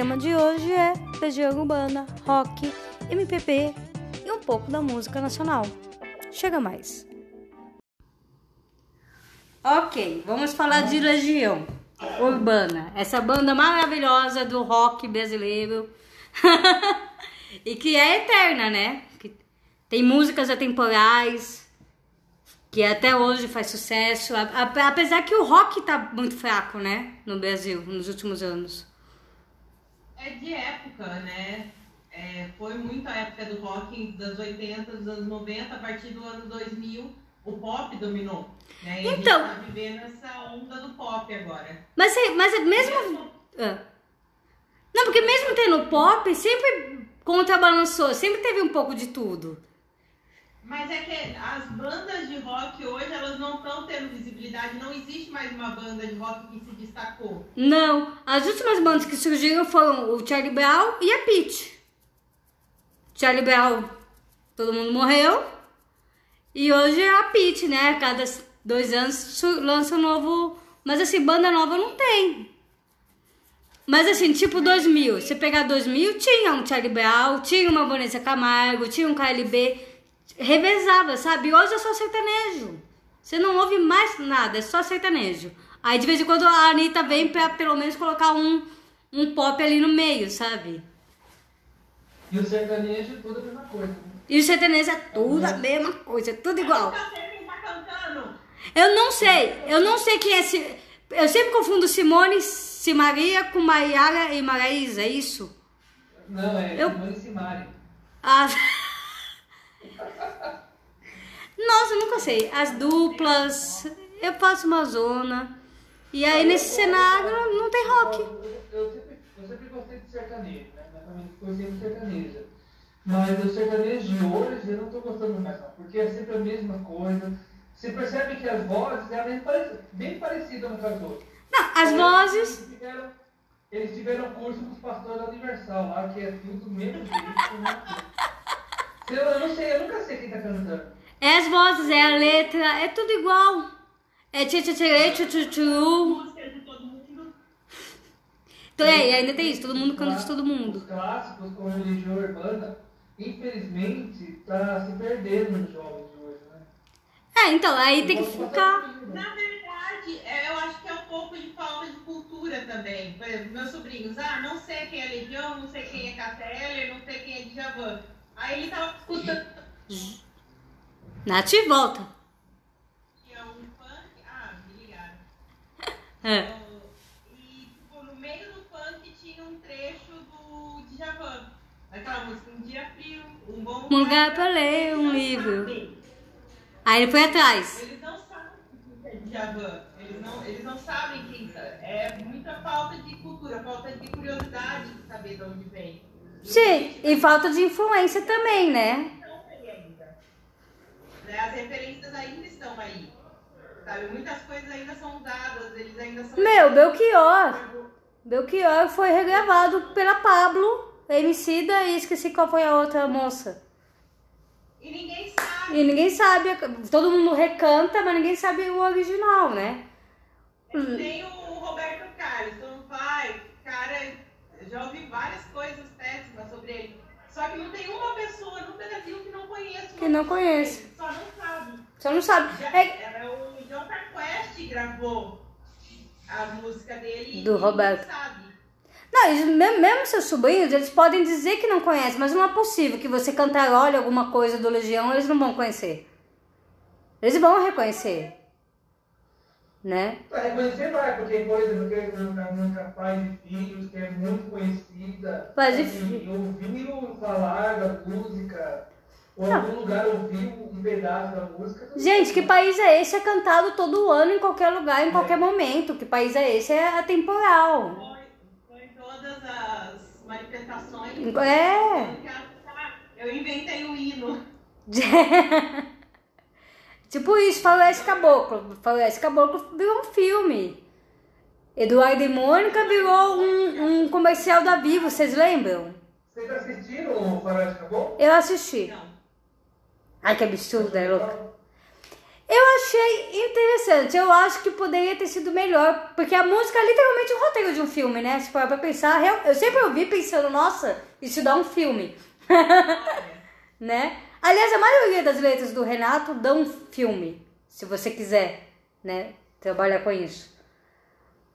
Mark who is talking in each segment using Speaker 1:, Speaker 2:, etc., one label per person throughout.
Speaker 1: Tema de hoje é legião urbana, rock, MPB e um pouco da música nacional. Chega mais. Ok, vamos falar de Legião Urbana, essa banda maravilhosa do rock brasileiro e que é eterna, né? Que tem músicas atemporais, que até hoje faz sucesso, apesar que o rock tá muito fraco, né, no Brasil nos últimos anos.
Speaker 2: É de época, né? É, foi muito a época do rock das 80, dos anos 90, a partir do ano 2000 o pop dominou. Né? E então, a gente tá vivendo essa onda do pop agora.
Speaker 1: Mas, mas mesmo. Ah. Não, porque mesmo tendo pop, sempre contrabalançou, sempre teve um pouco de tudo.
Speaker 2: Mas é que as bandas de rock hoje, elas não estão tendo visibilidade. Não existe mais uma banda de rock que se destacou.
Speaker 1: Não. As últimas bandas que surgiram foram o Charlie Brown e a Peach. Charlie Brown, todo mundo morreu. E hoje é a Pete, né? Cada dois anos lança um novo. Mas assim, banda nova não tem. Mas assim, tipo 2000. Você pegar 2000, tinha um Charlie Brown, tinha uma Vanessa Camargo, tinha um KLB. Revezava, sabe? Hoje é só sertanejo. Você não ouve mais nada, é só sertanejo. Aí de vez em quando a Anitta vem pra pelo menos colocar um, um pop ali no meio, sabe?
Speaker 3: E o sertanejo é tudo a mesma coisa. Né?
Speaker 1: E o sertanejo é tudo a mesma coisa, tudo igual. Eu não sei, eu não sei quem é. Eu sempre confundo Simone Simaria com Maiara e Maraísa, é isso?
Speaker 3: Não, é eu... Simone Simari.
Speaker 1: Ah. Nossa, eu nunca sei. As duplas, eu faço uma zona. E aí nesse cenário não tem rock.
Speaker 3: Eu sempre, eu sempre gostei de sertanejo, né? Minha família ficou sempre sertaneja. Mas o sertanejo de hoje eu não estou gostando mais não, porque é sempre a mesma coisa. Você percebe que as vozes eram bem parecidas uma com as outras.
Speaker 1: Não, as vozes...
Speaker 3: Eles tiveram, eles tiveram curso com os pastores da Universal lá, que é tudo mesmo jeito. Né? Eu não sei, eu nunca sei quem está cantando.
Speaker 1: É as vozes, é a letra, é tudo igual. É tchê tchê tchê tchê tchê tchê então, é, ainda tem isso, todo mundo canta de todo mundo.
Speaker 3: Os clássicos, como religião urbana, infelizmente, está se perdendo nos jovens de hoje, né?
Speaker 1: É, então, aí tem que focar.
Speaker 2: Na verdade, é, eu acho que é um pouco de falta de cultura também. Por exemplo, meus sobrinhos, ah, não sei quem é Legião, não sei quem é Catelli, não sei quem é Djavan. Aí ele tava escutando.
Speaker 1: Nath, volta.
Speaker 2: Que é um funk. Ah, me ligaram.
Speaker 1: É.
Speaker 2: E, tipo, no meio do funk tinha um trecho do Djavan. Aquela música, um dia frio, um bom
Speaker 1: um lugar para ler um livro. Sabem. Aí ele foi atrás.
Speaker 2: Eles não sabem o que é Djavan. Eles não, eles não sabem quem é. É muita falta de cultura, falta de curiosidade de saber de onde vem.
Speaker 1: Sim, e falta de influência também, né?
Speaker 2: Né? As referências ainda estão aí. Sabe? Muitas coisas ainda são usadas, eles ainda são.
Speaker 1: Meu, Belchior. Belchior foi regravado pela Pablo Emicida e esqueci qual foi a outra moça.
Speaker 2: E ninguém sabe.
Speaker 1: E ninguém sabe. Todo mundo recanta, mas ninguém sabe o original, né?
Speaker 2: Tem o Roberto Carlos, então vai, cara, já ouvi várias coisas péssimas sobre ele. Só que não tem uma pessoa no Brasil que não conheça.
Speaker 1: Que não conhece.
Speaker 2: Só não sabe.
Speaker 1: Só não sabe.
Speaker 2: Já, é... O Jota Quest gravou a música dele
Speaker 1: do Roberto.
Speaker 2: não sabe.
Speaker 1: Não, eles, mesmo seus sobrinhos, eles podem dizer que não conhecem, mas não é possível que você cantarole alguma coisa do Legião, eles não vão conhecer. Eles vão reconhecer. Né?
Speaker 3: Pra reconhecer vai, porque tem coisa do nunca pai de filhos, que é muito conhecida.
Speaker 1: Pai de
Speaker 3: assim, filhos. Ouviu falar da música, ou em algum lugar ouviu um pedaço da música.
Speaker 1: Gente, que país é esse? É cantado todo ano, em qualquer lugar, em é. qualquer momento. Que país é esse? É atemporal
Speaker 2: todas as manifestações. É. Eu inventei o hino.
Speaker 1: tipo isso, Faroeste Caboclo. Faroeste Caboclo virou um filme. Eduardo e Mônica virou um, um comercial da Vivo, vocês lembram?
Speaker 3: Vocês assistiram o Faroeste Caboclo?
Speaker 1: Eu assisti.
Speaker 2: Não.
Speaker 1: Ai, que absurdo, é louca. Eu achei interessante. Eu acho que poderia ter sido melhor. Porque a música é literalmente um roteiro de um filme, né? Se for pra pensar. Eu sempre ouvi pensando, nossa, isso dá um filme. né? Aliás, a maioria das letras do Renato dão filme. Se você quiser, né? Trabalhar com isso.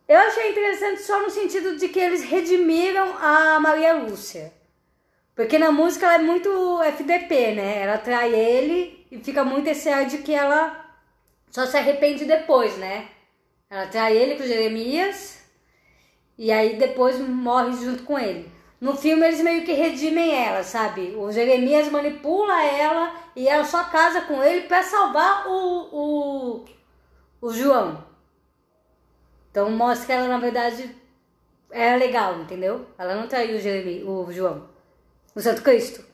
Speaker 1: Eu achei interessante só no sentido de que eles redimiram a Maria Lúcia. Porque na música ela é muito FDP, né? Ela trai ele e fica muito esse ar de que ela só se arrepende depois, né? Ela trai ele com Jeremias e aí depois morre junto com ele. No filme eles meio que redimem ela, sabe? O Jeremias manipula ela e ela só casa com ele para salvar o, o, o João. Então mostra que ela na verdade era legal, entendeu? Ela não traiu o, Jeremias, o João. O Santo Cristo.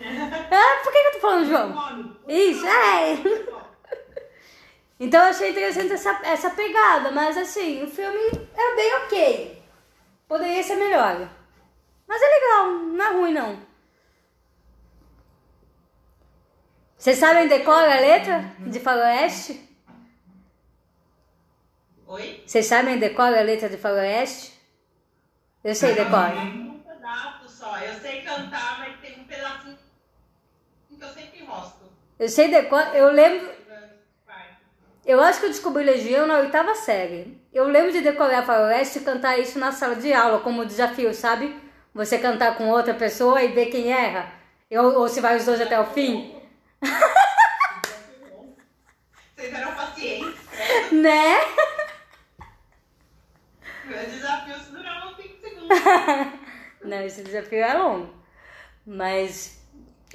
Speaker 1: ah, por que, que eu tô falando João? Isso, é. Então eu achei interessante essa, essa pegada, mas assim, o filme é bem ok. Poderia ser melhor. Mas é legal, não é ruim não. Vocês sabem decora a letra de Faroeste?
Speaker 2: Oi?
Speaker 1: Vocês sabem decora a letra de Faroeste? Eu sei decora.
Speaker 2: Um pedaço só. Eu sei cantar, mas tem um pedacinho que eu sempre enrosco.
Speaker 1: Eu sei decora, eu lembro eu acho que eu descobri Legião na oitava série. Eu lembro de decorar Faroeste e cantar isso na sala de aula como desafio, sabe? Você cantar com outra pessoa e ver quem erra. Eu, ou se vai os dois até o fim.
Speaker 2: Vocês eram pacientes.
Speaker 1: Né?
Speaker 2: Meu desafio se durava 5 segundos.
Speaker 1: Não, esse desafio é longo. Mas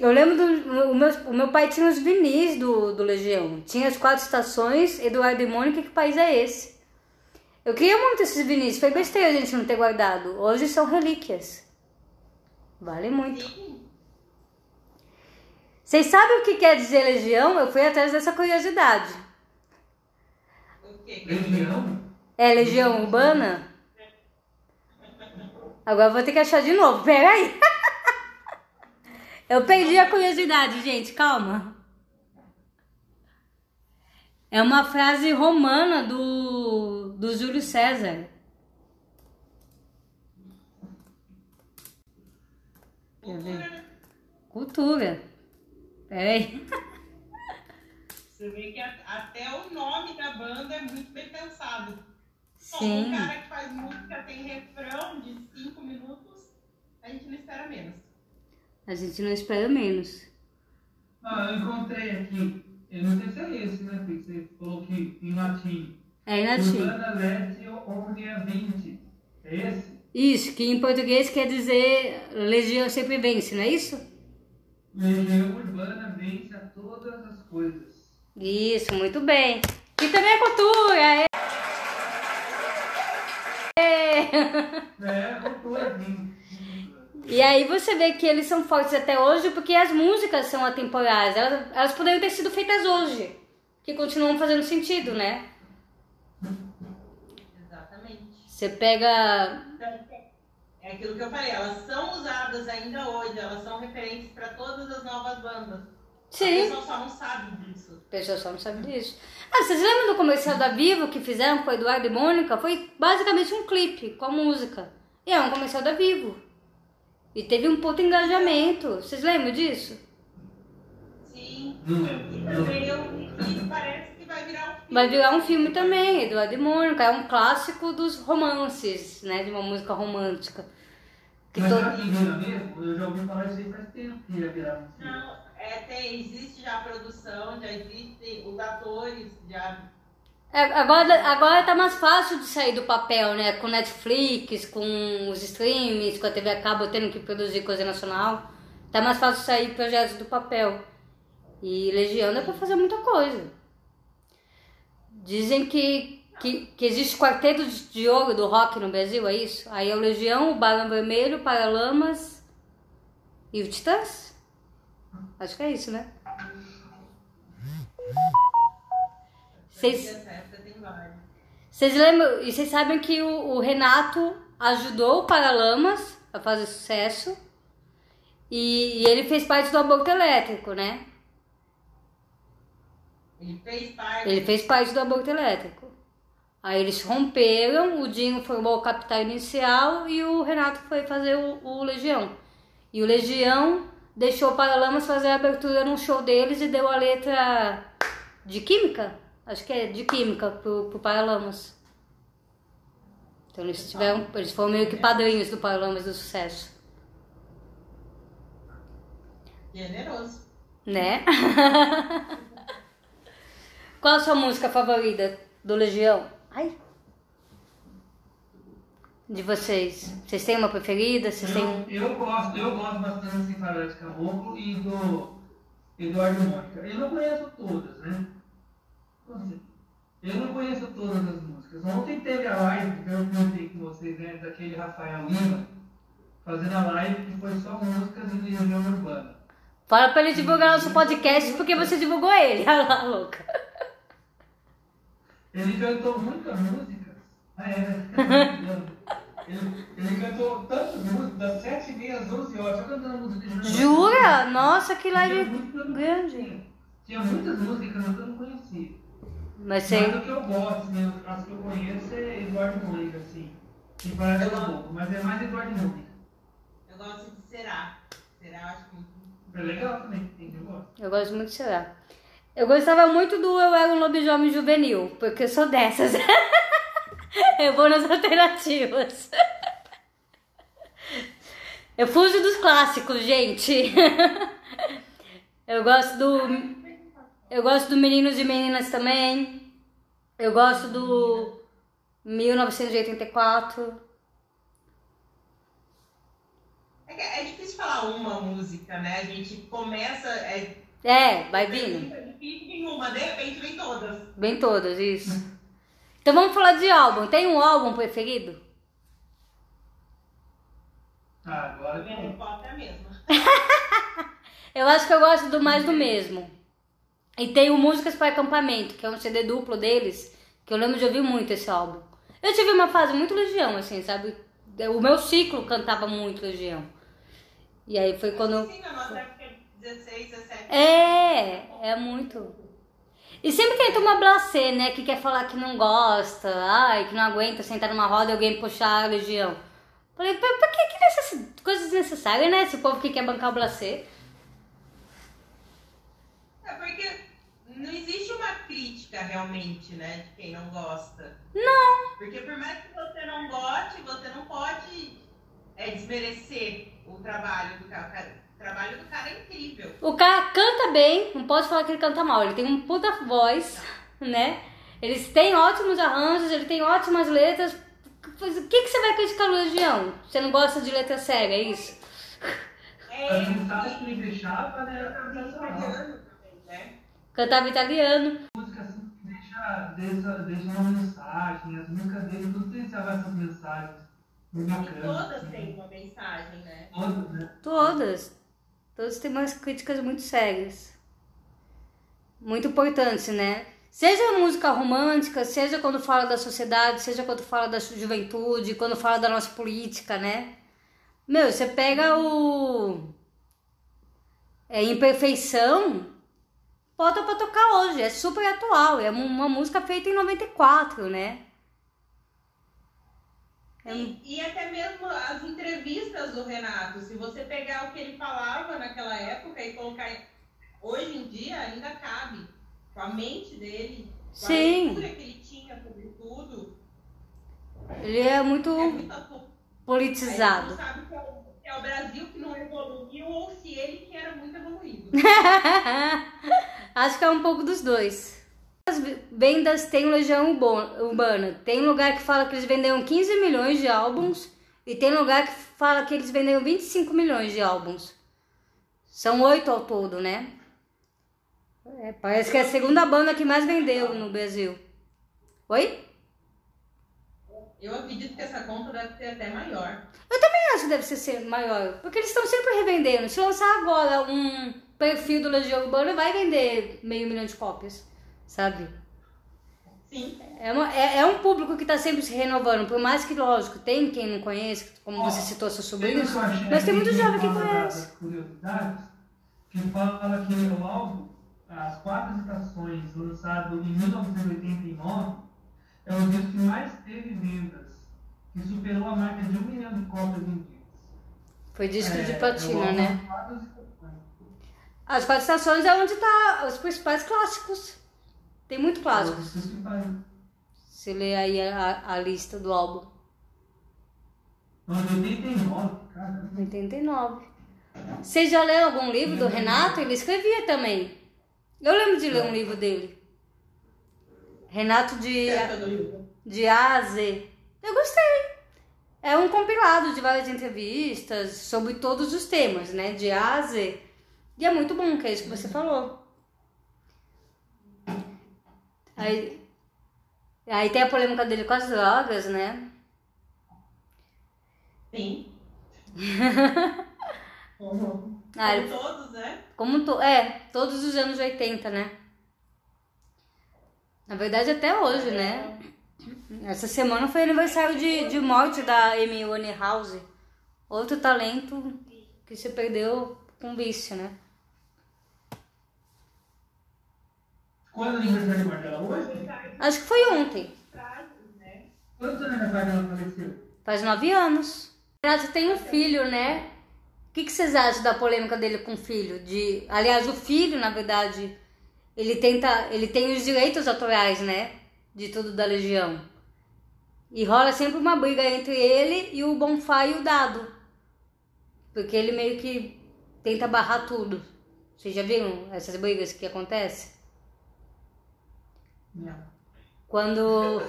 Speaker 1: eu lembro do. O meu, o meu pai tinha os vinis do, do Legião. Tinha as quatro estações, Eduardo e Mônica, que país é esse? Eu queria muito esses vinis. Foi besteira a gente não ter guardado. Hoje são relíquias. Vale muito. Vocês sabem o que quer dizer legião? Eu fui atrás dessa curiosidade.
Speaker 3: Legião?
Speaker 1: É legião urbana? Agora eu vou ter que achar de novo. Pera aí. Eu perdi a curiosidade, gente, calma. É uma frase romana do, do Júlio César. Quer ver? Cultura. Peraí.
Speaker 2: Você vê que até o nome da banda é muito bem pensado.
Speaker 1: Sim.
Speaker 2: Um cara que faz música tem refrão de 5 minutos, a gente não espera menos.
Speaker 1: A gente não espera menos.
Speaker 3: Ah, eu encontrei aqui. Eu não sei se é esse, né, que você falou que em latim.
Speaker 1: É
Speaker 3: Leste Omnia 20. É esse?
Speaker 1: Isso, que em português quer dizer legião sempre vence, não é isso?
Speaker 3: Legião urbana vence a todas as coisas.
Speaker 1: Isso, muito bem. E também é cultura, é.
Speaker 3: É, cultura, sim.
Speaker 1: E aí você vê que eles são fortes até hoje porque as músicas são atemporais. Elas, elas poderiam ter sido feitas hoje, que continuam fazendo sentido, né? Você pega.
Speaker 2: É aquilo que eu falei, elas são usadas ainda hoje, elas são referentes para todas as novas bandas.
Speaker 1: Sim.
Speaker 2: A pessoa só não sabe disso.
Speaker 1: A pessoa só não sabe disso. Ah, vocês lembram do comercial da Vivo que fizeram com o Eduardo e Mônica? Foi basicamente um clipe com a música. E é um comercial da Vivo. E teve um puto engajamento. Vocês lembram disso?
Speaker 2: Sim.
Speaker 3: Não
Speaker 2: E também eu vi parece vai virar um filme.
Speaker 1: Também, Eduardo e Mônica. É um clássico dos romances, né? De uma música romântica. Que
Speaker 3: Mas
Speaker 1: todo-
Speaker 3: vira mesmo? Eu já ouvi falar isso aí faz tempo que ia virar um filme.
Speaker 2: Não, é, tem, existe já a produção, já existem os atores, já.
Speaker 1: É, agora, agora tá mais fácil de sair do papel, né? Com Netflix, com os streams, com a TV a cabo tendo que produzir coisa nacional. Tá mais fácil sair projetos do papel. E Legião dá pra fazer muita coisa. Dizem que, que, que existe quarteto de ouro do rock no Brasil, é isso? Aí é o Legião, o Barão Vermelho, o Paralamas e o Titãs? Acho que é isso, né? Vocês lembram? E vocês sabem que o, o Renato ajudou o Paralamas a fazer sucesso. E, e ele fez parte do aborto elétrico, né?
Speaker 2: Ele fez parte.
Speaker 1: Ele fez parte do aborto elétrico. Aí eles romperam, o Dinho formou o capital inicial e o Renato foi fazer o, o Legião. E o Legião deixou o Paralamas fazer a abertura num show deles e deu a letra de Química? Acho que é de Química pro, pro Paralamas. Então eles tiveram, eles foram meio que padrinhos do Paralamas do sucesso.
Speaker 2: Generoso.
Speaker 1: Né? Qual a sua música favorita do Legião? Ai. De vocês. Vocês têm uma preferida? Vocês têm...
Speaker 3: Eu, eu gosto, eu gosto bastante assim, Faroeste Caboclo e do Eduardo Mônica. Eu não conheço todas, né? Assim, eu não conheço todas as músicas. Ontem teve a live que eu comentei com vocês, né, daquele Rafael Lima, fazendo a live que foi só músicas de região urbana.
Speaker 1: Fala pra ele divulgar nosso podcast porque você divulgou ele. Olha lá, louca.
Speaker 3: Ele cantou muitas músicas. Ah, é. Ele, ele cantou tantas músicas, das 7 e meia às 11 horas, só cantando música de
Speaker 1: Jura? Nossa, que
Speaker 3: Tinha
Speaker 1: live grande.
Speaker 3: Tinha muitas músicas que eu não conhecia.
Speaker 1: Mas sei.
Speaker 3: Mas o que eu gosto, né, as que eu conheço é Eduardo Mônica, assim. Que parece um pouco, mas é mais Eduardo Mônica.
Speaker 2: Eu gosto de Será. Será, eu acho muito.
Speaker 3: É legal também, tem que eu gosto.
Speaker 1: Eu gosto muito de será. Eu gostava muito do Eu Era um Lobisomem Juvenil, porque eu sou dessas. eu vou nas alternativas. Eu fujo dos clássicos, gente. Eu gosto do. Eu gosto do Meninos e Meninas também. Eu gosto do 1984.
Speaker 2: É, é difícil falar uma música, né? A gente começa. É,
Speaker 1: É, vai vindo.
Speaker 2: É difícil em uma, de repente vem todas.
Speaker 1: Bem todas, isso. Então vamos falar de álbum. Tem um álbum preferido?
Speaker 3: Ah, agora
Speaker 2: é mesma.
Speaker 1: Eu acho que eu gosto do mais do mesmo. E tem o Músicas para Acampamento, que é um CD duplo deles, que eu lembro de ouvir muito esse álbum. Eu tive uma fase muito Legião, assim, sabe? O meu ciclo cantava muito Legião. E aí foi quando.
Speaker 2: Sim, na nossa época, 16, 17.
Speaker 1: É, é muito. E sempre tem uma blasé, né, que quer falar que não gosta, ai, que não aguenta sentar numa roda e alguém puxar a Legião. Falei, pra, pra que, que necess... coisa desnecessária, né? Esse povo que quer bancar o blasé.
Speaker 2: É porque não existe uma crítica realmente, né, de quem não gosta.
Speaker 1: Não.
Speaker 2: Porque por mais que você não goste, você não pode é, desmerecer o trabalho do cara. O cara- O trabalho do cara é incrível.
Speaker 1: O cara canta bem, não pode falar que ele canta mal. Ele tem uma puta voz, né? Eles têm ótimos arranjos, ele tem ótimas letras. O que, que você vai criticar no Legião? Você não gosta de letra séria, é isso?
Speaker 2: É,
Speaker 3: As mensagens que me deixava, né,
Speaker 2: italiano também, né?
Speaker 1: Cantava italiano.
Speaker 3: música assim que deixa, deixa, deixa uma mensagem, as músicas dele tudo deixava essas mensagens. Muito
Speaker 2: E
Speaker 3: bacana.
Speaker 2: todas
Speaker 3: assim.
Speaker 2: têm uma mensagem, né?
Speaker 3: Todas, né?
Speaker 1: Todas. Todas têm umas críticas muito sérias. Muito importantes, né? Seja música romântica, seja quando fala da sociedade, seja quando fala da juventude, quando fala da nossa política, né? Meu, você pega o. É Imperfeição, bota pra tocar hoje, é super atual, é uma música feita em 94, né? É
Speaker 2: E, e até mesmo as entrevistas do Renato, se você pegar o que ele falava naquela época e colocar hoje em dia, ainda cabe. Com a mente dele, com
Speaker 1: Sim.
Speaker 2: a leitura que ele tinha sobre tudo,
Speaker 1: Ele é muito
Speaker 2: é muito. Aí
Speaker 1: politizado.
Speaker 2: você não sabe se é, o, se é o Brasil que não evoluiu ou se ele que era muito evoluído.
Speaker 1: Acho que é um pouco dos dois. As vendas tem Legião Urbana. Tem lugar que fala que eles venderam 15 milhões de álbuns e tem lugar que fala que eles venderam 25 milhões de álbuns. São oito ao todo, né? É, parece que é a segunda banda que mais vendeu no Brasil. Oi?
Speaker 2: Eu acredito que essa conta deve ser até maior.
Speaker 1: Eu também acho que deve ser ser maior, porque eles estão sempre revendendo. Se lançar agora um perfil do Legião Urbana, vai vender meio milhão de cópias, sabe?
Speaker 2: Sim.
Speaker 1: É, uma- é- é um público que está sempre se renovando, por mais que, lógico, tem quem não conhece, como você citou seus sobrinhos, mas tem muito jovem que conhece.
Speaker 3: das curiosidades, que fala que o álbum As Quatro Estações, lançado em 1989, é o disco que mais teve vendas, que superou a marca de um milhão de cópias vendidas.
Speaker 1: Foi disco é, de platina, né? As quatro estações é onde tá os principais clássicos. Tem muito clássico. Você lê aí a, a lista do álbum.
Speaker 3: 89, cara.
Speaker 1: 89. Você já leu algum livro do Renato? Ele escrevia também. Eu lembro de ler um livro dele. Renato de, de A a Z. Eu gostei. É um compilado de várias entrevistas sobre todos os temas, né? De A a Z. E é muito bom, que é isso que você falou. Aí, aí tem a polêmica dele com as drogas, né?
Speaker 2: Sim. Uhum. Ah, como todos, né?
Speaker 1: Como to é, todos os anos 80, né? Na verdade, até hoje, né? Essa semana foi aniversário de, de morte da Amy Winehouse. Outro talento que se perdeu com vício, né?
Speaker 3: Quando é o aniversário morte dela hoje?
Speaker 1: Acho que foi ontem.
Speaker 3: Quantos anos ela faleceu?
Speaker 1: Faz nove anos. Renato tem um filho, né? O que, que vocês acham da polêmica dele com o filho? De, aliás, o filho, na verdade, ele tenta, ele tem os direitos autorais, né? De tudo da Legião. E rola sempre uma briga entre ele e o Bonfá e o Dado. Porque ele meio que tenta barrar tudo. Vocês já viram essas brigas que acontecem?
Speaker 3: Não.
Speaker 1: Quando.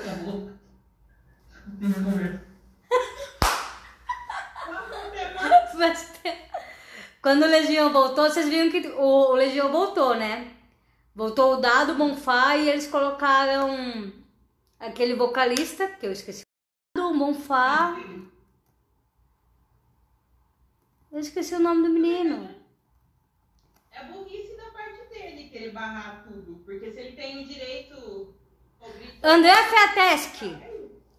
Speaker 1: Quando o Legião voltou, vocês viram que o, Legião voltou, né? Voltou o Dado Bonfá e eles colocaram aquele vocalista, que eu esqueci. O Bonfá. Eu esqueci o nome do menino.
Speaker 2: É burrice da querer barrar tudo. Porque se ele tem o direito.
Speaker 1: André Fiateschi.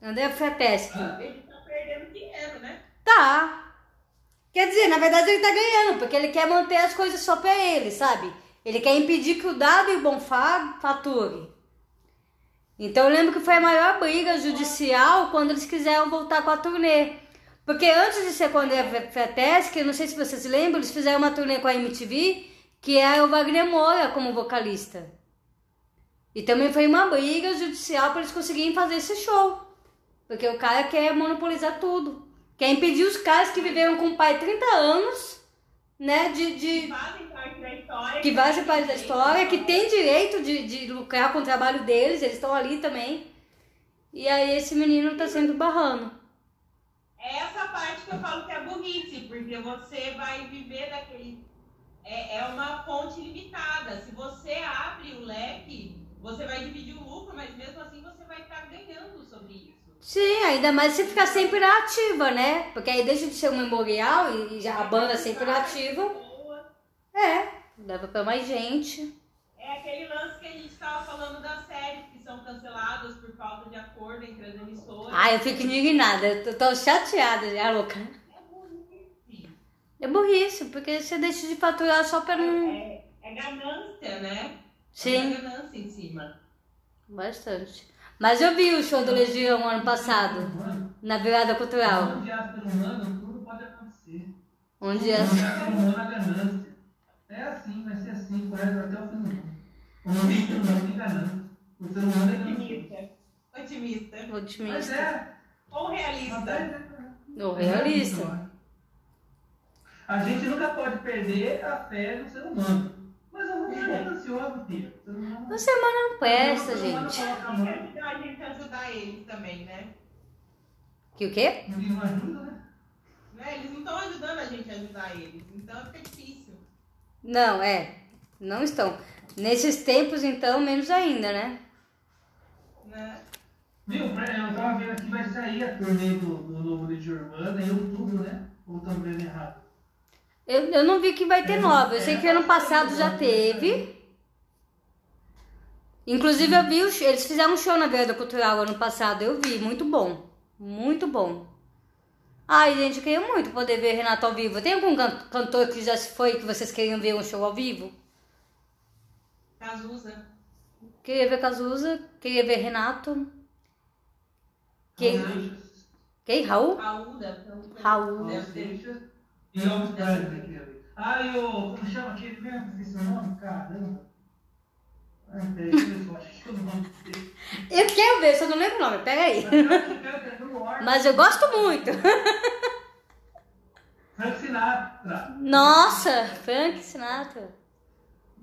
Speaker 1: André Fiateschi.
Speaker 2: Ele tá perdendo dinheiro, né?
Speaker 1: Tá. Quer dizer, na verdade ele tá ganhando, porque ele quer manter as coisas só pra ele, sabe? Ele quer impedir que o Dado e o Bonfá fature. Então eu lembro que foi a maior briga judicial quando eles quiseram voltar com a turnê. Porque antes de ser com a André Feteschi, não sei se vocês lembram, eles fizeram uma turnê com a MTV, que era o Wagner Moura como vocalista. E também foi uma briga judicial para eles conseguirem fazer esse show. Porque o cara quer monopolizar tudo. Quer impedir os caras que viveram com o pai 30 anos, né? De. de
Speaker 2: que fazem parte da história.
Speaker 1: Que fazem parte da história, que tem direito de, de lucrar com o trabalho deles, eles estão ali também. E aí esse menino tá sendo barrando.
Speaker 2: É essa parte que eu falo que é burrice, porque você vai viver daquele. É, é uma fonte limitada. Se você abre o leque, você vai dividir o lucro, mas mesmo assim você vai estar ganhando sobre isso.
Speaker 1: Sim, ainda mais se ficar sempre ativa, né? Porque aí deixa de ser um memorial e, já a banda sempre ativa. É, leva pra mais gente.
Speaker 2: É aquele lance que a gente tava falando das séries que são canceladas por falta de acordo entre as emissoras.
Speaker 1: Ai, eu fico indignada, eu tô, tô chateada já, louca.
Speaker 2: É burrice.
Speaker 1: É porque você deixa de faturar só pra não.
Speaker 2: É, é ganância, né?
Speaker 1: Sim.
Speaker 2: É ganância em cima.
Speaker 1: Bastante. Mas eu vi o show do Legião ano passado, na virada cultural.
Speaker 3: Onde há ser humano, tudo pode acontecer.
Speaker 1: Onde há
Speaker 3: ser humano, a ganância. É assim, vai ser assim, por até o fim do mundo. O homem não tem ganância. O ser humano é
Speaker 2: otimista. Otimista.
Speaker 1: Otimista.
Speaker 3: Mas é.
Speaker 2: Ou realista.
Speaker 3: É,
Speaker 1: Ou realista.
Speaker 3: A gente nunca pode perder a fé no ser humano. Mas eu não é ansioso, filho.
Speaker 1: O ser humano não presta, gente.
Speaker 2: A gente ajudar eles também, né?
Speaker 1: Que o quê?
Speaker 3: Eles não ajudam, né?
Speaker 2: né? Eles não estão ajudando a gente a ajudar eles. Então fica difícil.
Speaker 1: Não, é. Não estão. Nesses tempos, então, menos ainda, né?
Speaker 2: né?
Speaker 3: Viu, eu tava vendo aqui, vai sair a turnê do, do novo Legião Urbana em outubro, né? Ou estamos vendo errado?
Speaker 1: Eu, eu não vi que vai ter nova. Eu sei que ano passado já teve. Inclusive eu vi, os, eles fizeram um show na Vereda Cultural ano passado. Eu vi, muito bom. Muito bom. Ai, gente, eu queria muito poder ver Renato ao vivo. Tem algum cantor que já se foi que vocês queriam ver um show ao vivo?
Speaker 2: Cazuza.
Speaker 1: Queria ver Cazuza, queria ver Renato. Que... Quem? Raul?
Speaker 2: Raul, deve ter.
Speaker 1: Raul.
Speaker 3: E Elvis Presley aqui ali. Ah, e o. Como chama aquele mesmo? Esse nome? Caramba. Peraí, eu eu.
Speaker 1: Eu quero ver, só não lembro o nome, pega aí. Mas eu gosto muito.
Speaker 3: Frank Sinatra.
Speaker 1: Nossa, Frank Sinatra.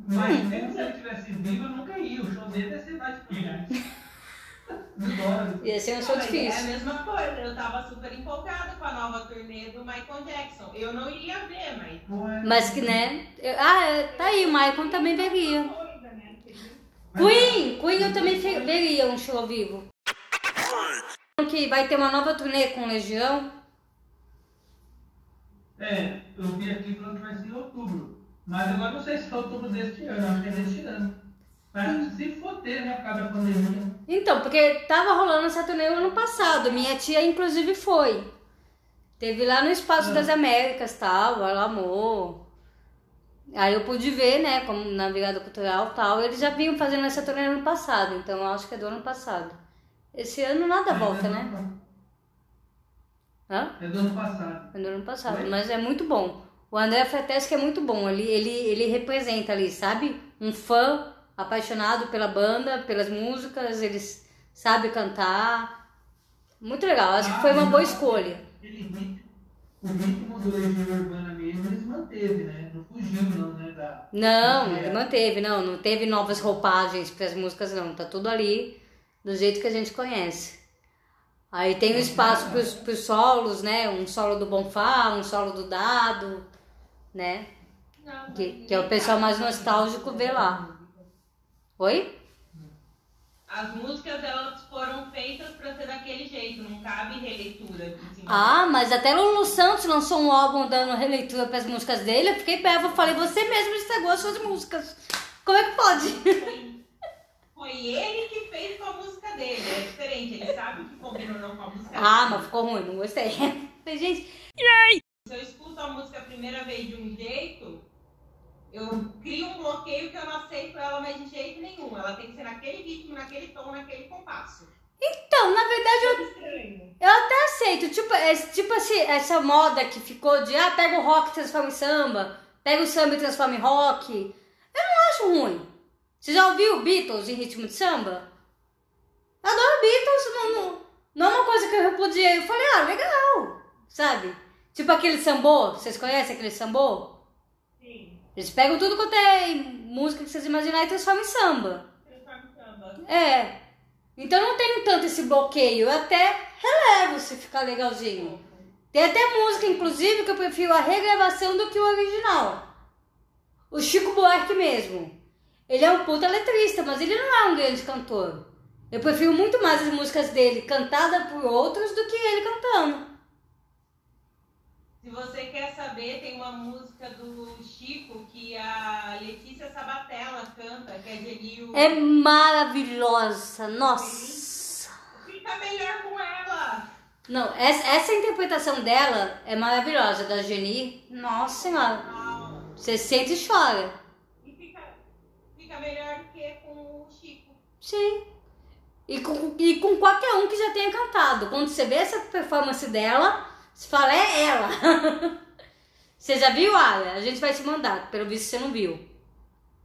Speaker 3: Mas mesmo se ele tivesse vivo, eu nunca ia. O show dele ia ser mais brilhante. Adoro.
Speaker 1: Ia ser um show
Speaker 2: Mas É a
Speaker 1: difícil.
Speaker 2: mesma coisa, eu tava super empolgada com a nova turnê do Michael Jackson. Eu não iria ver, mas.
Speaker 3: É-
Speaker 1: Mas que, né? eu- Ah, é, tá aí, o Maicon também veria.
Speaker 2: Né?
Speaker 1: Queen! Queen eu também veria um show ao vivo. Que vai ter uma nova turnê com Legião.
Speaker 3: É, eu vi aqui falando que vai ser em outubro. Mas agora não sei se é outubro deste ano, acho que é deste ano. Se for ter, né, por causa da pandemia.
Speaker 1: Então, porque tava rolando essa turnê no ano passado. Minha tia, inclusive, foi. Teve lá no Espaço
Speaker 3: Ah.
Speaker 1: das Américas, tal, ela amou. Aí eu pude ver, né, como na Virada Cultural tal. Eles já vinham fazendo essa turnê no ano passado, então eu acho que é do ano passado. Esse ano nada volta,
Speaker 3: é
Speaker 1: né?
Speaker 3: ano-
Speaker 1: Hã?
Speaker 3: É do ano passado.
Speaker 1: É do ano passado, mas é muito bom. O André Freteschi é muito bom, ele, ele, ele representa ali, sabe? Um fã apaixonado pela banda, pelas músicas, ele s- sabe cantar. Muito legal, acho que foi uma boa escolha.
Speaker 3: Ele Urbana mesmo, eles manteve, né? Não fugiu, não, né? Da,
Speaker 1: Não,
Speaker 3: que
Speaker 1: ele manteve, não, não teve novas roupagens para as músicas, não. Tá tudo ali do jeito que a gente conhece. Aí tem o espaço pros, pros solos, né? Um solo do Bonfá, um solo do Dado, né?
Speaker 2: Não,
Speaker 1: Que, que é o pessoal mais nostálgico vê lá. Oi?
Speaker 2: As músicas elas foram feitas pra ser daquele jeito, não cabe releitura.
Speaker 1: Ah, mas até Lulu Santos lançou um álbum dando releitura para as músicas dele. Eu fiquei brava, falei, você mesmo estragou as suas músicas. Como é que pode?
Speaker 2: Foi, foi ele que fez com a música dele. É diferente, ele sabe que combina ou não com a música
Speaker 1: Ah,
Speaker 2: dele.
Speaker 1: mas ficou ruim, não gostei. Gente,
Speaker 2: Se eu escuto a música a primeira vez de um jeito, eu crio um bloqueio que eu não aceito ela mais de jeito nenhum. Ela tem que ser naquele ritmo, naquele tom, naquele compasso.
Speaker 1: então, na verdade eu
Speaker 2: Estranho.
Speaker 1: Eu até aceito, tipo, é, tipo assim, essa moda que ficou de ah, pega o rock e transforma em samba, pega o samba e transforma em rock. Eu não acho ruim. Você já ouviu Beatles em ritmo de samba? Eu adoro Beatles, não, não, não é uma coisa que eu repudiei. Eu falei, ah, legal, sabe? Tipo aquele sambô, vocês conhecem aquele sambô? Eles pegam tudo quanto é música que vocês imaginarem e transformam em samba.
Speaker 2: transforma em samba.
Speaker 1: É. Então não tenho tanto esse bloqueio. Eu até relevo se ficar legalzinho. Tem até música, inclusive, que eu prefiro a regravação do que o original. O Chico Buarque mesmo. Ele é um puta letrista, mas ele não é um grande cantor. Eu prefiro muito mais as músicas dele cantadas por outros do que ele cantando.
Speaker 2: Se você quer saber, tem uma música do Chico que a Letícia Sabatella canta, que é Genil.
Speaker 1: É maravilhosa, nossa.
Speaker 2: Fica melhor com ela.
Speaker 1: Não, essa, essa interpretação dela é maravilhosa, da Geni. Nossa senhora. Você sente e chora.
Speaker 2: E fica, fica melhor do que com o Chico.
Speaker 1: Sim. E com, e com qualquer um que já tenha cantado. Quando você vê essa performance dela, você fala, é ela. você já viu, Ara? A gente vai te mandar. Pelo visto você não viu.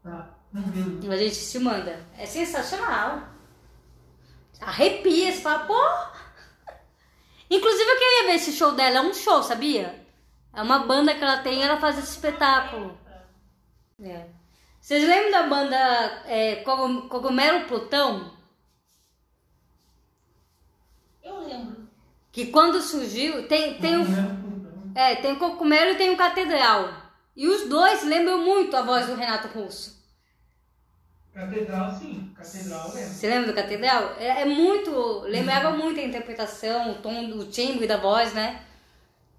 Speaker 3: Não viu.
Speaker 1: A gente te manda. É sensacional. Arrepia, você fala, pô. Inclusive eu queria ver esse show dela. É um show, sabia? É uma banda que ela tem e ela faz esse espetáculo. É. Vocês lembram da banda é, Cogum- Cogumelo Plutão?
Speaker 2: Eu lembro.
Speaker 1: Que quando surgiu, tem, tem o, é, tem o Cogumelo e tem o Catedral. E os dois lembram muito a voz do Renato Russo.
Speaker 3: Catedral, sim. Catedral, lembra?
Speaker 1: Você lembra do Catedral? É, é muito. Lembrava muito a interpretação, o tom, o timbre da voz, né?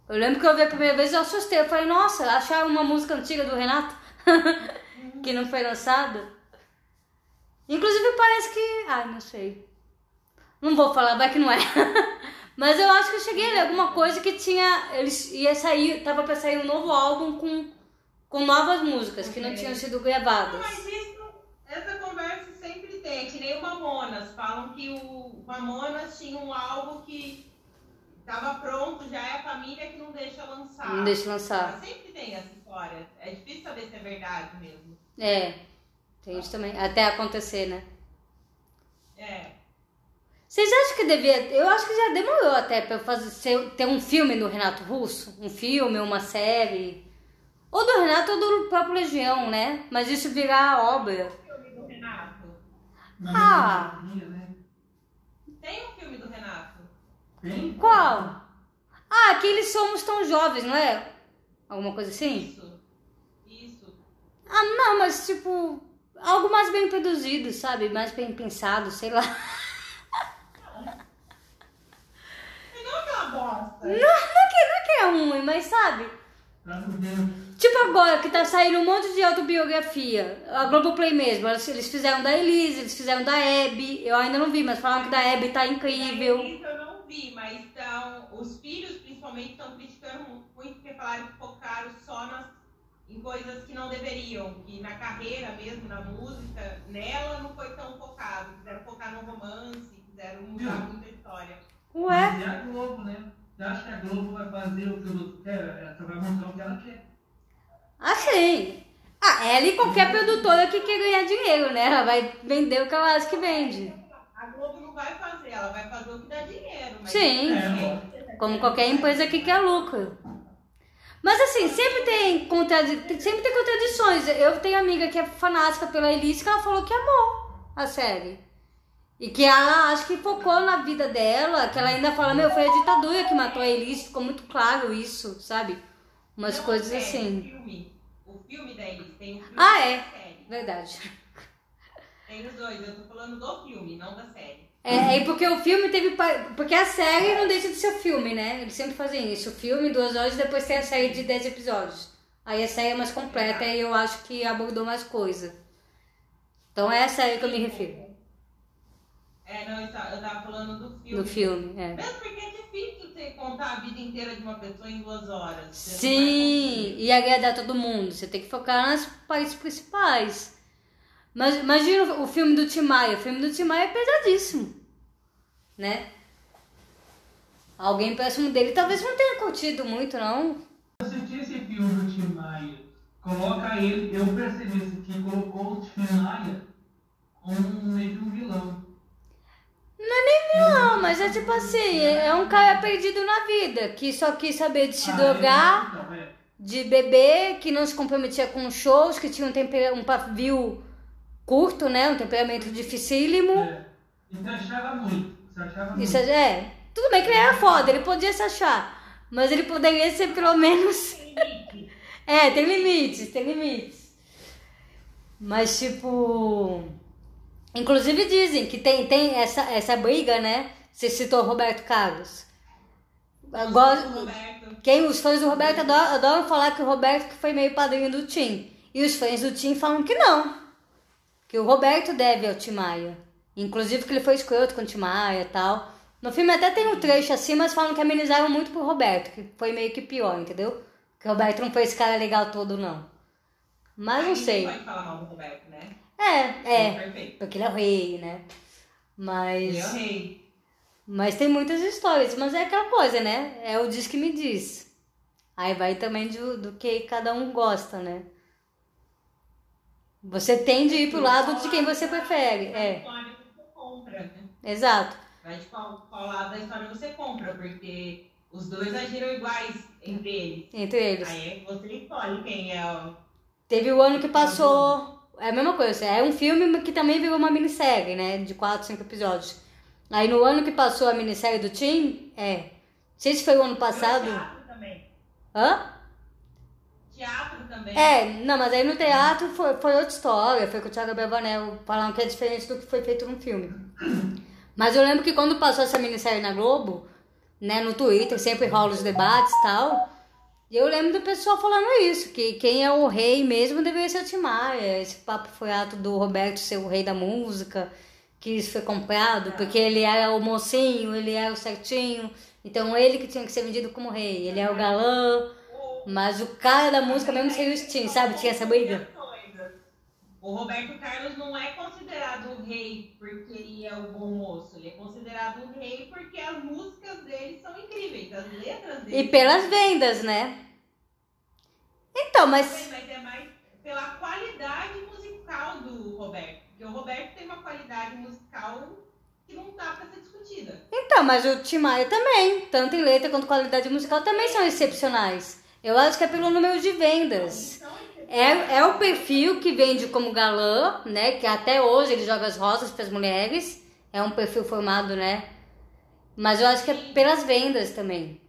Speaker 1: Eu lembro que eu vi a primeira vez e eu assustei. Eu falei, nossa, acharam uma música antiga do Renato que não foi lançada. Inclusive parece que. Ai, não sei. Não vou falar, vai que não é. Mas eu acho que eu cheguei a ler alguma coisa que tinha. Eles ia sair. Tava pra sair um novo álbum com, com novas músicas que não tinham sido gravadas.
Speaker 2: Mas isso, essa é que nem o Mamonas. Falam que o Mamonas tinha um álbum que estava pronto, já é a família que não deixa lançar.
Speaker 1: Não deixa lançar.
Speaker 2: Mas sempre tem essa história. É difícil saber se é verdade mesmo.
Speaker 1: É, tem isso também. Até acontecer, né?
Speaker 2: É.
Speaker 1: Vocês acham que devia. Eu acho que já demorou até pra fazer, ter um filme do Renato Russo? Um filme, uma série. Ou do Renato ou do próprio Legião, né? Mas isso virar obra.
Speaker 2: filme do Renato?
Speaker 1: Ah!
Speaker 2: Tem um filme do Renato.
Speaker 3: Tem?
Speaker 1: Qual? Ah, aqueles somos tão jovens, não é? Alguma coisa assim?
Speaker 2: Isso. Isso.
Speaker 1: Ah, não, mas tipo. Algo mais bem produzido, sabe? Mais bem pensado, sei lá.
Speaker 2: Mas não aquela bosta.
Speaker 1: Não, não é que, não é que é ruim, mas sabe?
Speaker 3: Tá.
Speaker 1: Tipo agora que tá saindo um monte de autobiografia. A Globoplay mesmo. Eles fizeram da Elise, eles fizeram da Abby. Eu ainda não vi, mas falaram que da Abby tá incrível.
Speaker 2: Isso eu não vi, mas então, os filhos principalmente estão criticando muito porque falaram que focaram só nas, em coisas que não deveriam. Que na carreira mesmo, na música, nela não foi tão focado. Quiseram focar no romance, quiseram mudar muita história.
Speaker 1: Ué?
Speaker 3: É a Globo, né? Você acha que a Globo vai fazer o que o outro quer? Ela vai montar o que ela quer.
Speaker 1: Assim. Ah, ela e qualquer produtora que quer ganhar dinheiro, né? Ela vai vender o que ela acha que vende.
Speaker 2: A Globo não vai fazer, ela vai fazer o que dá dinheiro. Mas
Speaker 1: Sim.
Speaker 3: É,
Speaker 1: Como qualquer empresa que quer lucro. Mas assim, sempre tem, contradi sempre tem contradições. Eu tenho amiga que é fanática pela Elise que ela falou que amou a série. E que ela acho que focou na vida dela, que ela ainda fala, meu, foi a ditadura que matou a Elise, ficou muito claro isso, sabe? Umas
Speaker 2: Não,
Speaker 1: coisas assim.
Speaker 2: O filme, o filme da Elise tem o filme
Speaker 1: Ah, é. Verdade.
Speaker 2: Tem os dois, eu tô falando do filme, não da série.
Speaker 1: É, é porque o filme teve. Porque a série não deixa de ser filme, né? Eles sempre fazem isso. O filme, duas horas, depois tem a série de 10 episódios. Aí a série é mais completa e eu acho que abordou mais coisa. Então é a série que eu me refiro.
Speaker 2: É, não, eu tava eu tava falando do filme.
Speaker 1: Do filme, é.
Speaker 2: Mesmo porque é difícil você contar a vida inteira de uma pessoa em duas horas.
Speaker 1: Sim, e agradar todo mundo. Você tem que focar nas partes principais. Mas imagina o filme do Tim Maia. O filme do Tim Maia é pesadíssimo. Né? Alguém próximo dele talvez não tenha curtido muito, não.
Speaker 3: Eu assisti esse filme do Tim Maia. Coloca ele, eu percebi que colocou o Tim Maia como meio que um vilão.
Speaker 1: Não é nem vilão, mas é tipo assim, é um cara perdido na vida, que só quis saber de se
Speaker 3: Ah,
Speaker 1: drogar,
Speaker 3: é, então, é.
Speaker 1: de beber, que não se comprometia com shows, que tinha um, tempera um pavio curto, né? Um temperamento dificílimo.
Speaker 3: É. E você achava muito. Achava muito.
Speaker 1: Isso é, tudo bem que ele era foda, ele podia se achar, mas ele poderia ser pelo menos. é, tem limites, tem limites. Mas tipo. Inclusive dizem que tem, tem essa, essa briga, né? Você citou o Roberto Carlos. Agora,
Speaker 2: Roberto.
Speaker 1: quem, os fãs do Roberto adoram, adoram falar que o Roberto que foi meio padrinho do Tim. E os fãs do Tim falam que não. Que o Roberto deve ao Tim Maia. Inclusive que ele foi escroto com o Tim Maia e tal. No filme até tem um trecho assim, mas falam que amenizaram muito pro Roberto, que foi meio que pior, entendeu? Que o Roberto não foi esse cara legal todo, não. Mas não
Speaker 2: Aí
Speaker 1: sei.
Speaker 2: Ninguém pode falar mal do Roberto, né?
Speaker 1: É, é.
Speaker 2: Perfeito.
Speaker 1: Porque ele é o rei, né? Mas.
Speaker 2: Ele é o rei.
Speaker 1: Mas tem muitas histórias, mas é aquela coisa, né? É o diz que me diz. Aí vai também do, do que cada um gosta, né? Você tende a ir pro lado de quem você prefere. É,
Speaker 2: né?
Speaker 1: exato.
Speaker 2: Vai de qual, qual lado da história você compra, porque os dois agiram iguais entre eles.
Speaker 1: Entre eles.
Speaker 2: Aí é você escolhe quem é o.
Speaker 1: Teve o ano que passou. É a mesma coisa. É um filme que também virou uma minissérie, né? De 4, 5 episódios. Aí no ano que passou a minissérie do Tim, é. Não sei se foi o ano passado.
Speaker 2: Teatro também.
Speaker 1: Hã?
Speaker 2: Teatro também.
Speaker 1: É, não, mas aí no teatro foi, foi outra história, foi com o Thiago Bravanel, falando que é diferente do que foi feito no filme. Mas eu lembro que quando passou essa minissérie na Globo, né, no Twitter, sempre rola os debates e tal, e eu lembro do pessoal falando isso, que quem é o rei mesmo deveria ser o Tim Maia, esse papo foi ato do Roberto ser o rei da música, que isso foi comprado, porque ele era o mocinho, ele era o certinho, então ele que tinha que ser vendido como rei, ele é o galã, mas o cara da música mesmo seria o Sting, sabe? Tinha essa briga.
Speaker 2: O Roberto Carlos não é considerado o rei porque ele é o bom moço. Ele é considerado o rei porque as músicas dele são incríveis, as letras dele.
Speaker 1: E pelas vendas, né? Então, mas.
Speaker 2: Mas é mais pela qualidade musical do Roberto. Porque o Roberto tem uma qualidade musical que não tá pra ser discutida.
Speaker 1: Então, mas o Tim Maia também, tanto em letra quanto qualidade musical, também são excepcionais. Eu acho que é pelo número de vendas.
Speaker 2: Então,
Speaker 1: É, é o perfil que vende como galã, né? Que até hoje ele joga as rosas para as mulheres. É um perfil formado, né? Mas eu acho que é pelas vendas também.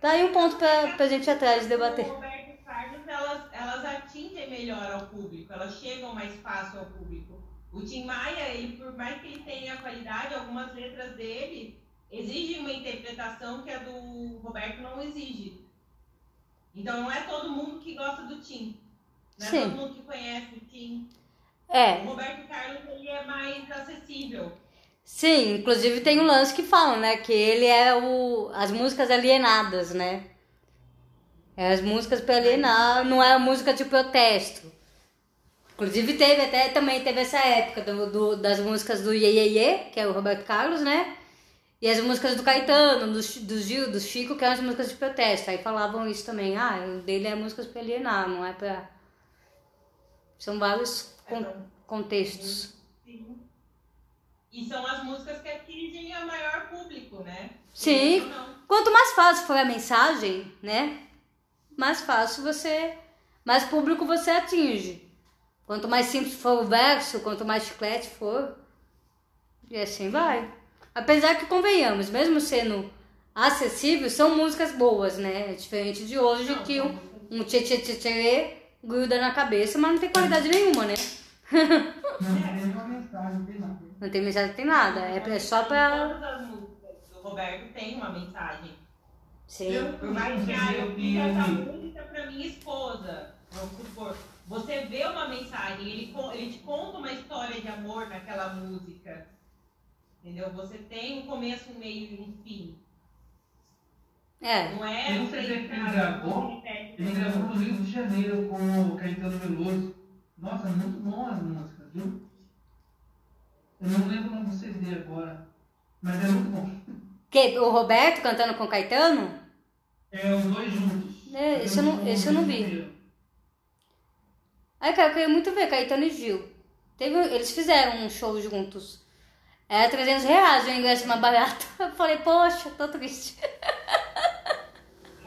Speaker 1: Tá aí um ponto pra, pra gente ir atrás debater.
Speaker 2: O Roberto Carlos, elas, elas atingem melhor ao público, elas chegam mais fácil ao público. O Tim Maia, ele, por mais que ele tenha qualidade, algumas letras dele exigem uma interpretação que a do Roberto não exige. Então não é todo mundo que gosta do Tim. Não é
Speaker 1: Sim.
Speaker 2: todo mundo que conhece o Tim.
Speaker 1: É,
Speaker 2: O Roberto Carlos ele é mais acessível.
Speaker 1: sim, inclusive tem um lance que falam, né? Que ele é o. as músicas alienadas, né? É as músicas para alienar, não é a música de protesto. Inclusive teve até também teve essa época do, do- das músicas do Ye, Ye, Ye, que é o Roberto Carlos, né? E as músicas do Caetano, do, do Gil, do Chico, que eram as músicas de protesto. Aí falavam isso também. Ah, o dele é músicas pra alienar, não é pra. São vários con- contextos.
Speaker 2: Sim. E são as músicas que atingem a maior público, né?
Speaker 1: Sim. Quanto mais fácil for a mensagem, né? Mais fácil você. Mais público você atinge. Quanto mais simples for o verso, quanto mais chiclete for. E assim vai. Apesar que convenhamos, mesmo sendo acessível, são músicas boas, né? É diferente de hoje
Speaker 2: Não,
Speaker 1: que um, um tchê tchê tchê tchê gruda na cabeça, mas não tem qualidade nenhuma, né?
Speaker 3: Não tem nenhuma mensagem, não tem nada.
Speaker 1: Não tem mensagem, não tem nada. É, é só pra.
Speaker 2: Todas as músicas do Roberto tem uma mensagem.
Speaker 1: Sim.
Speaker 3: Eu-
Speaker 2: Por mais que ah, eu fiz essa música pra minha esposa, vamos supor. Você vê uma mensagem, ele, ele te conta uma história de amor naquela música. Entendeu? Você tem um começo, um meio e um fim.
Speaker 1: É.
Speaker 2: Não é
Speaker 3: Tem um que ele
Speaker 2: cara
Speaker 3: gravou, Ele gravou no Rio de Janeiro com o Caetano Veloso. Nossa, muito bom as músicas, viu? Eu não lembro o nome do CD agora, mas é muito bom.
Speaker 1: Que, o Roberto cantando com o Caetano?
Speaker 3: É os dois juntos.
Speaker 1: É, esse eu não- esse eu não vi. Aí, cara, eu queria muito ver Caetano e Gil. Teve, eles fizeram um show juntos. Era 300 reais o ingresso mais barato. Eu falei, poxa, tô triste.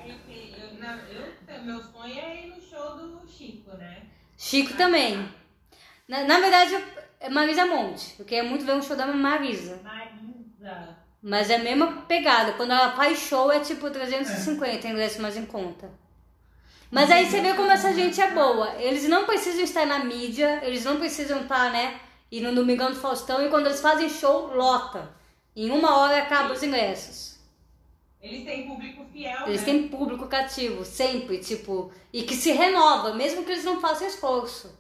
Speaker 2: Eu, eu- meu sonho é ir no show do Chico, né?
Speaker 1: Chico também. Na, na verdade, é Marisa Monte. Eu queria muito ver um show da Marisa.
Speaker 2: Marisa.
Speaker 1: Mas é a mesma pegada. Quando ela faz show é tipo 350 ingresso mais em conta. Mas aí você vê como essa gente é boa. Eles não precisam estar na mídia, eles não precisam estar, né, ir no Domingão do Faustão e quando eles fazem show, lota. Em uma hora acaba os ingressos.
Speaker 2: Eles têm público fiel,
Speaker 1: Eles
Speaker 2: né?
Speaker 1: têm público cativo, sempre, tipo, e que se renova, mesmo que eles não façam esforço.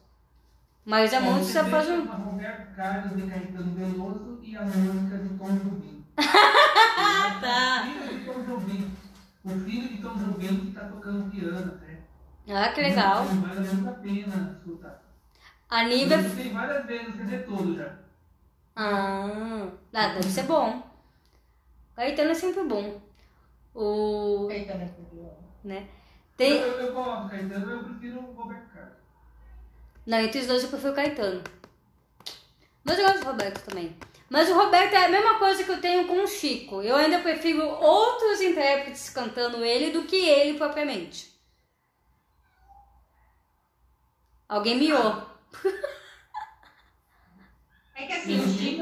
Speaker 1: Mas a Monte já faz um.
Speaker 3: A Roberto Carlos de Caetano Veloso e a música de Tom Jobim.
Speaker 1: tá.
Speaker 3: O filho de Tom Jobim. O filho de Tom Jobim que tá tocando piano até.
Speaker 1: Ah, que legal.
Speaker 3: Vale muito a pena escutar.
Speaker 1: A
Speaker 3: Eu
Speaker 1: Nívia.
Speaker 3: escutei várias vezes o CD todo já.
Speaker 1: Ah, deve ser bom. Caetano é sempre bom. O.
Speaker 2: Caetano é público.
Speaker 1: né?
Speaker 3: Eu,
Speaker 1: Tem.
Speaker 3: eu, eu gosto do Caetano, eu prefiro o Roberto Carlos.
Speaker 1: Não, entre os dois eu prefiro o Caetano. Mas eu gosto do Roberto também. Mas o Roberto é a mesma coisa que eu tenho com o Chico. Eu ainda prefiro outros intérpretes cantando ele do que ele propriamente. Alguém miou.
Speaker 2: É que assim, o Chico,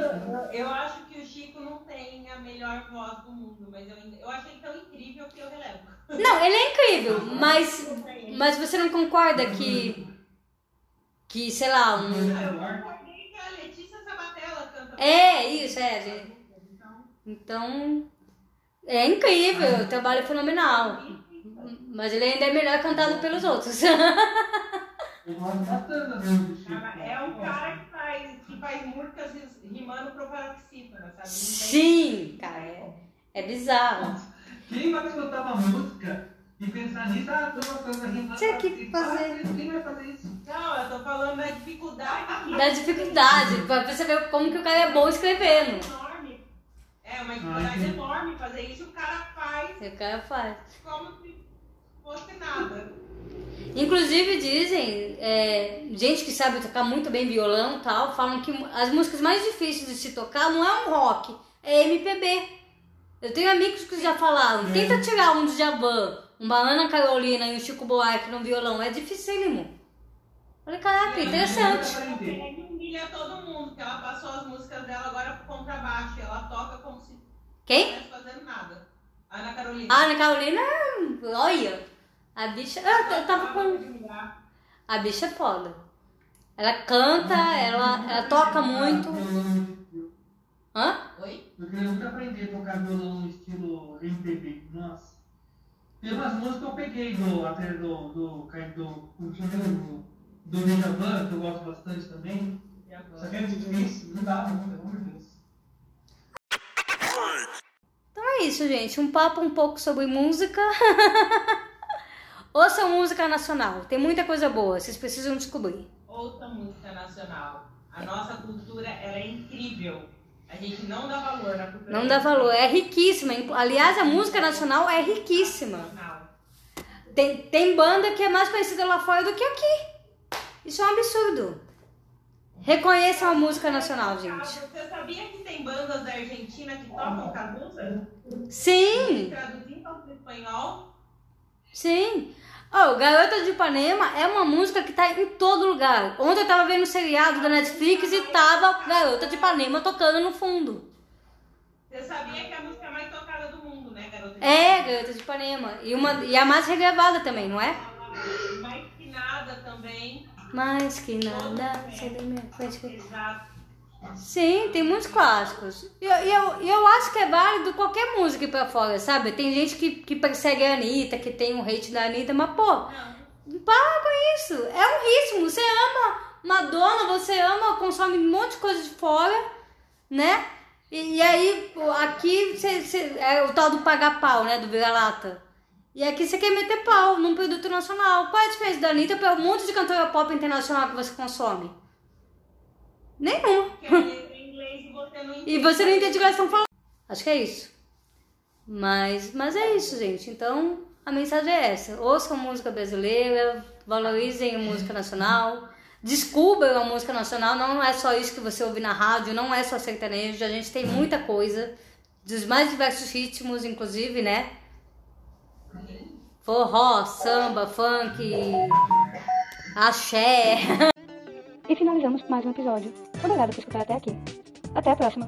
Speaker 2: eu, acho que o Chico não tem a melhor voz do mundo, mas eu, eu achei tão incrível que eu relevo.
Speaker 1: Não, ele é incrível, mas, mas você não concorda que. Que, sei lá, um.
Speaker 2: Eu concordei que a Letícia Sabatella canta.
Speaker 1: É, isso, é, gente.
Speaker 2: Então,
Speaker 1: Então, é incrível, o trabalho é fenomenal. Mas ele ainda é melhor cantado pelos outros.
Speaker 2: é um cara que faz, que faz músicas rimando pro paroxítono, sabe?
Speaker 1: Sim, cara, é, é bizarro.
Speaker 3: Quem vai escutar uma música E pensar nisso, ah, tô gostando da rima.
Speaker 1: Tinha que fazer.
Speaker 3: Quem vai fazer isso?
Speaker 2: Não, eu tô falando da dificuldade.
Speaker 1: Da dificuldade, pra você ver como que o cara é bom escrevendo.
Speaker 2: enorme. É uma dificuldade
Speaker 3: Ah,
Speaker 2: enorme fazer isso, o cara faz
Speaker 1: O cara faz.
Speaker 2: como se fosse nada.
Speaker 1: Inclusive dizem, é, gente que sabe tocar muito bem violão e tal, falam que as músicas mais difíceis de se tocar não é um rock, é MPB. Eu tenho amigos que já falaram,
Speaker 3: É.
Speaker 1: tenta tirar um Djavan, um Banana Carolina e um Chico Buarque no violão, é dificílimo. Falei, caraca,
Speaker 3: É.
Speaker 1: interessante.
Speaker 2: A Fernanda humilha todo mundo, que ela passou as músicas dela agora pro contrabaixo. Ela toca como se não
Speaker 1: Quem?
Speaker 2: estivesse fazendo nada. Ana Carolina.
Speaker 1: Ana Carolina, olha, a bicha, eu, eu tava com... A bicha é foda. Ela canta, ela, ela toca muito. Hã?
Speaker 2: Oi?
Speaker 3: Eu queria muito aprender a tocar violão no estilo MPB. Nossa. Tem umas músicas que eu peguei do, até do, do, do, do, do Djavan, que eu gosto bastante também. Só que é difícil, não dá, não, pelo amor de Deus.
Speaker 1: Então é isso, gente. Um papo um pouco sobre música. Ouça música nacional. Tem muita coisa boa. Vocês precisam descobrir.
Speaker 2: Outra música nacional. A nossa cultura ela é incrível. A gente não dá valor na cultura
Speaker 1: Não dá valor. É riquíssima. Aliás, a música nacional é riquíssima. Tem, tem banda que é mais conhecida lá fora do que aqui. Isso é um absurdo. Reconheçam a música nacional, gente.
Speaker 2: Você sabia que tem bandas da Argentina que tocam caduça?
Speaker 1: Sim,
Speaker 2: Traduzindo para espanhol.
Speaker 1: Sim. Oh, Garota de Ipanema é uma música que tá em todo lugar. Ontem eu tava vendo um seriado da Netflix e tava Garota de Ipanema tocando no fundo.
Speaker 2: Você sabia que é a música mais tocada do mundo, né, garota?
Speaker 1: É, Garota de Ipanema. E, uma, e a mais regravada também, não é?
Speaker 2: Mais que nada também.
Speaker 1: Mais que nada.
Speaker 2: Exato.
Speaker 1: Sim, tem muitos clássicos. E eu, eu, eu acho que é válido qualquer música pra fora, sabe? Tem gente que, que persegue a Anitta, que tem um hate da Anitta, mas pô,
Speaker 2: Não.
Speaker 1: para com isso. É um ritmo. Você ama Madonna, você ama, consome um monte de coisa de fora, né? E, e aí, aqui você, você- é o tal do pagar pau, né? Do vira-lata. E aqui você quer meter pau num produto nacional. Qual é a diferença da Anitta para um monte de cantora pop internacional que você consome?
Speaker 2: Entende.
Speaker 1: E você não entende o que elas estão falando. Acho que é isso. Mas, mas é isso, gente. Então, a mensagem é essa. Ouçam música brasileira, valorizem a música nacional, descubram a música nacional. Não é só isso que você ouve na rádio, não é só sertanejo. A gente tem muita coisa, dos mais diversos ritmos, inclusive, né? Forró, samba, funk, axé. E finalizamos mais um episódio. Obrigada por escutar até aqui. Até a próxima.